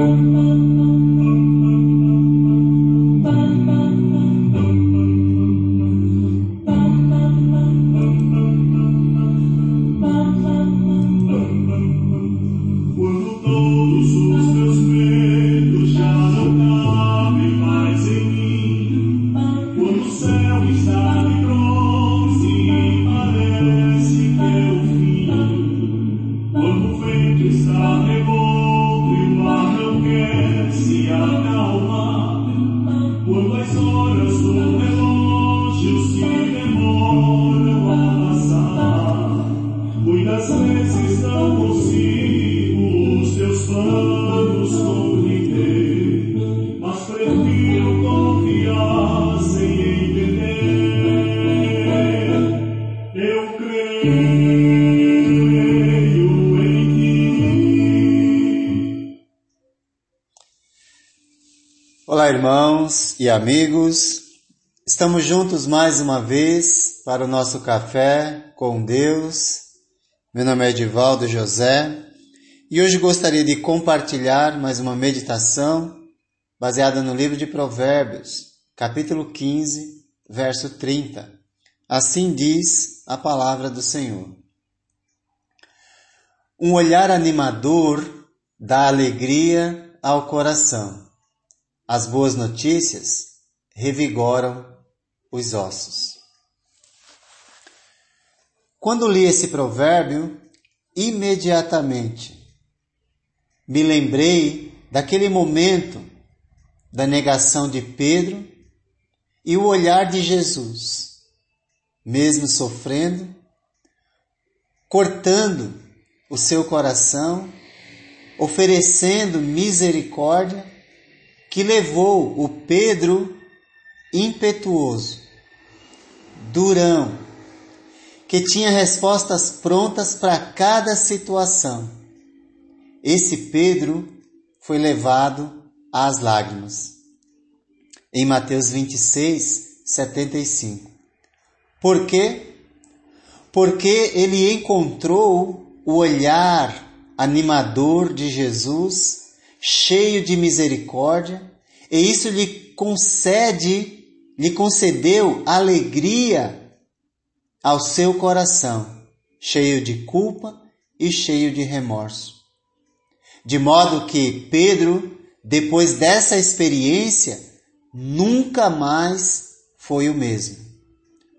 Amen. E amigos. Estamos juntos mais uma vez para o nosso café com Deus. Meu nome é Edivaldo José e hoje gostaria de compartilhar mais uma meditação baseada no livro de Provérbios, capítulo 15, verso 30. Assim diz a palavra do Senhor. Um olhar animador dá alegria ao coração as boas notícias revigoram os ossos. Quando li esse provérbio, imediatamente me lembrei daquele momento da negação de Pedro e o olhar de Jesus, mesmo sofrendo, cortando o seu coração, oferecendo misericórdia que levou o Pedro impetuoso, durão, que tinha respostas prontas para cada situação. Esse Pedro foi levado às lágrimas. Em Mateus 26, 75. Por quê? Porque ele encontrou o olhar animador de Jesus cheio de misericórdia, e isso lhe concede, lhe concedeu alegria ao seu coração, cheio de culpa e cheio de remorso. De modo que Pedro, depois dessa experiência, nunca mais foi o mesmo.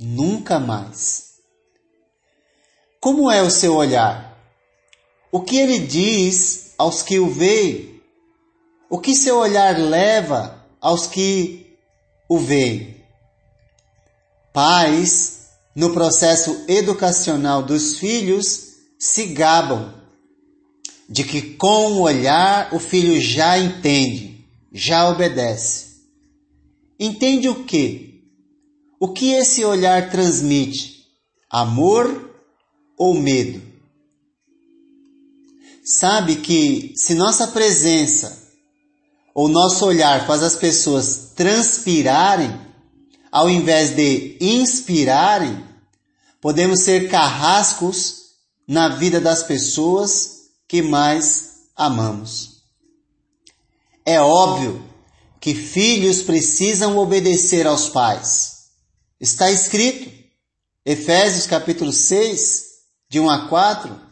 Nunca mais. Como é o seu olhar? O que ele diz aos que o veem? O que seu olhar leva aos que o veem? Pais, no processo educacional dos filhos, se gabam de que com o olhar o filho já entende, já obedece. Entende o que? O que esse olhar transmite? Amor ou medo? Sabe que se nossa presença o nosso olhar faz as pessoas transpirarem, ao invés de inspirarem, podemos ser carrascos na vida das pessoas que mais amamos. É óbvio que filhos precisam obedecer aos pais. Está escrito, Efésios capítulo 6, de 1 a 4,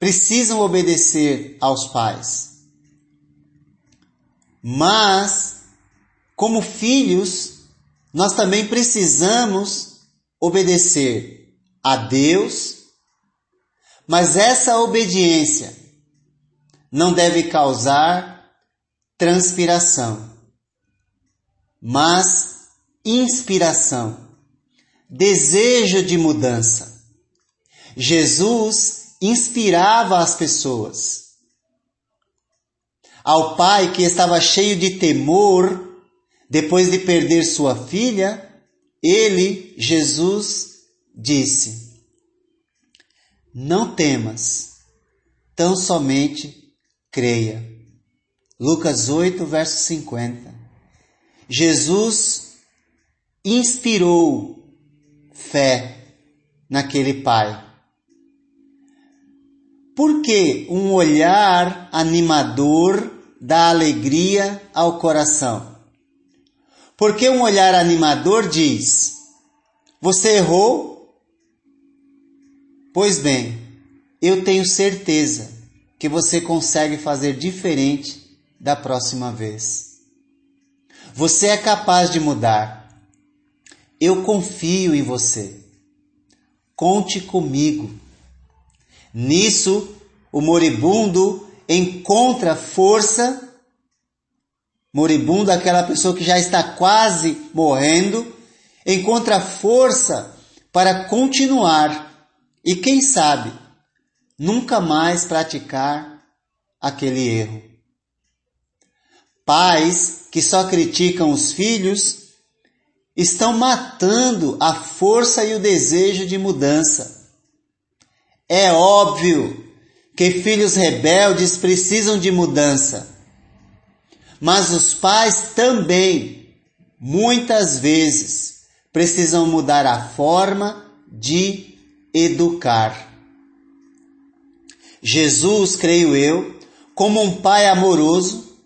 precisam obedecer aos pais. Mas, como filhos, nós também precisamos obedecer a Deus, mas essa obediência não deve causar transpiração, mas inspiração, desejo de mudança. Jesus inspirava as pessoas. Ao pai que estava cheio de temor depois de perder sua filha, ele, Jesus, disse: Não temas, tão somente creia. Lucas 8, verso 50. Jesus inspirou fé naquele pai Por que um olhar animador dá alegria ao coração? Porque um olhar animador diz: Você errou? Pois bem, eu tenho certeza que você consegue fazer diferente da próxima vez. Você é capaz de mudar. Eu confio em você. Conte comigo. Nisso, o moribundo encontra força. Moribundo, aquela pessoa que já está quase morrendo, encontra força para continuar e, quem sabe, nunca mais praticar aquele erro. Pais que só criticam os filhos estão matando a força e o desejo de mudança. É óbvio que filhos rebeldes precisam de mudança, mas os pais também, muitas vezes, precisam mudar a forma de educar. Jesus, creio eu, como um pai amoroso,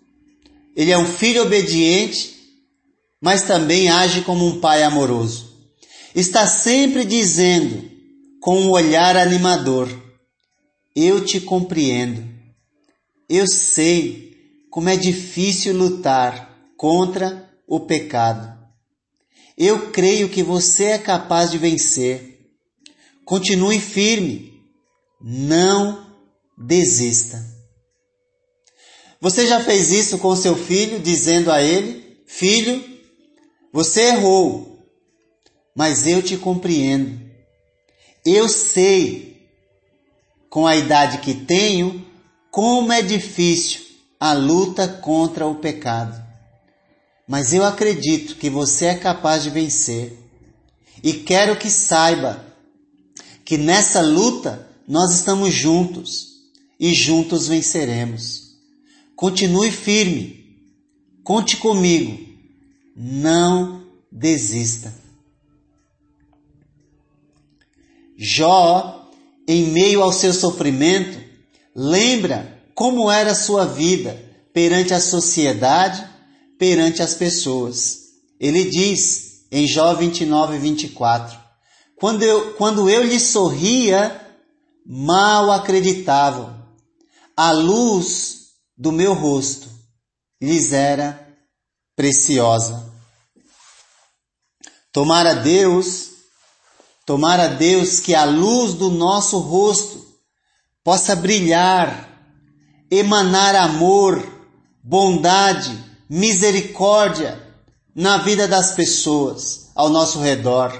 ele é um filho obediente, mas também age como um pai amoroso. Está sempre dizendo, com um olhar animador: Eu te compreendo. Eu sei como é difícil lutar contra o pecado. Eu creio que você é capaz de vencer. Continue firme. Não desista. Você já fez isso com seu filho, dizendo a ele: Filho, você errou, mas eu te compreendo. Eu sei, com a idade que tenho, como é difícil a luta contra o pecado. Mas eu acredito que você é capaz de vencer. E quero que saiba que nessa luta nós estamos juntos e juntos venceremos. Continue firme. Conte comigo. Não desista. Jó, em meio ao seu sofrimento, lembra como era sua vida perante a sociedade, perante as pessoas. Ele diz em Jó 29, 24: Quando eu, quando eu lhe sorria, mal acreditavam. A luz do meu rosto lhes era preciosa. Tomara Deus, tomara Deus que a luz do nosso rosto possa brilhar, emanar amor, bondade, misericórdia na vida das pessoas ao nosso redor,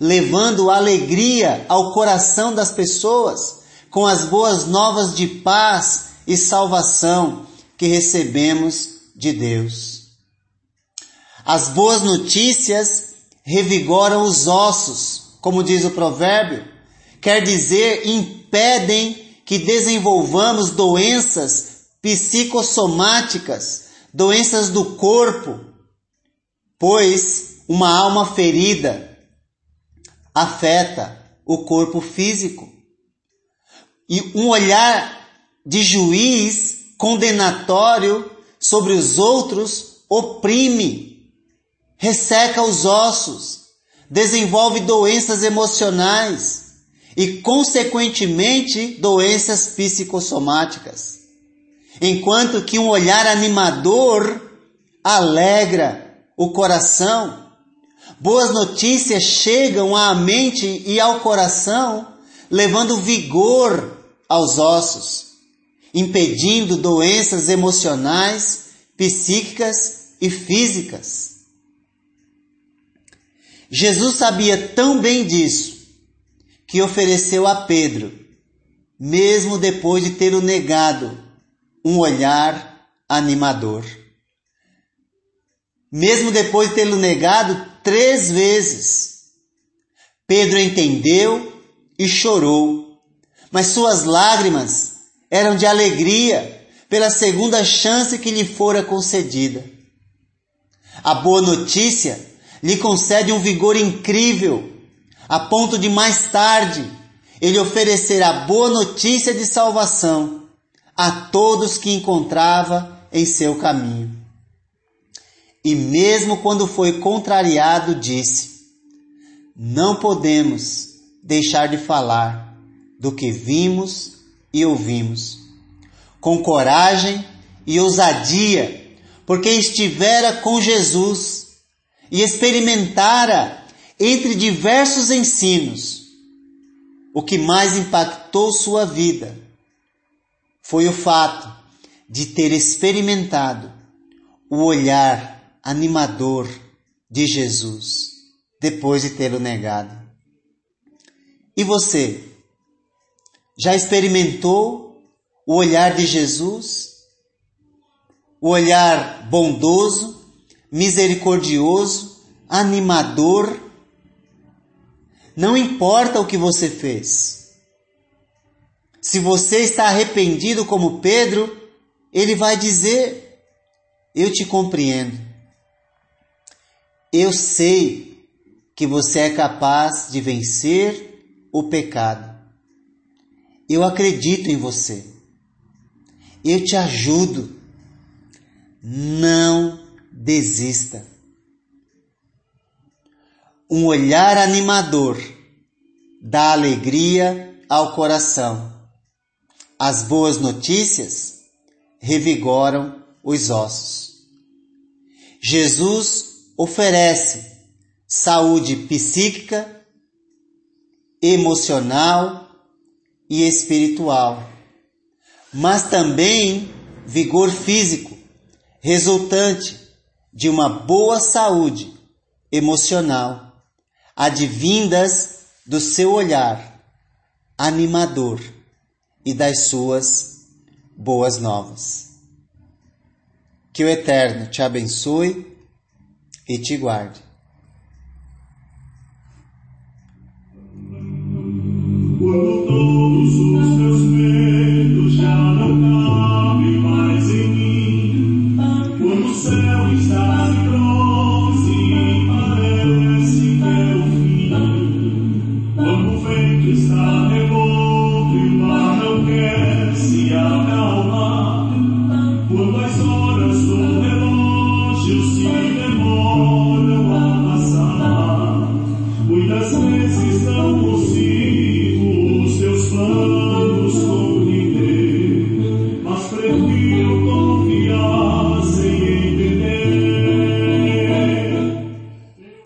levando alegria ao coração das pessoas com as boas novas de paz e salvação que recebemos de Deus. As boas notícias revigoram os ossos, como diz o provérbio, quer dizer, impedem que desenvolvamos doenças psicossomáticas, doenças do corpo, pois uma alma ferida afeta o corpo físico. E um olhar de juiz condenatório sobre os outros oprime, resseca os ossos, desenvolve doenças emocionais e, consequentemente, doenças psicossomáticas. Enquanto que um olhar animador alegra o coração, boas notícias chegam à mente e ao coração, levando vigor aos ossos impedindo doenças emocionais, psíquicas e físicas. Jesus sabia tão bem disso que ofereceu a Pedro, mesmo depois de ter o negado, um olhar animador. Mesmo depois de tê-lo negado três vezes, Pedro entendeu e chorou, mas suas lágrimas eram de alegria pela segunda chance que lhe fora concedida. A boa notícia lhe concede um vigor incrível, a ponto de mais tarde ele oferecerá boa notícia de salvação a todos que encontrava em seu caminho. E mesmo quando foi contrariado, disse: Não podemos deixar de falar do que vimos e ouvimos, com coragem e ousadia, porque estivera com Jesus e experimentara entre diversos ensinos. O que mais impactou sua vida foi o fato de ter experimentado o olhar animador de Jesus depois de tê-lo negado. E você? Já experimentou o olhar de Jesus? O olhar bondoso, misericordioso, animador. Não importa o que você fez. Se você está arrependido como Pedro, ele vai dizer: Eu te compreendo. Eu sei que você é capaz de vencer o pecado. Eu acredito em você. Eu te ajudo. Não desista. Um olhar animador dá alegria ao coração. As boas notícias revigoram os ossos. Jesus oferece saúde psíquica, emocional e espiritual, mas também vigor físico, resultante de uma boa saúde emocional, advindas do seu olhar animador e das suas boas novas. Que o Eterno te abençoe e te guarde. Quando todos os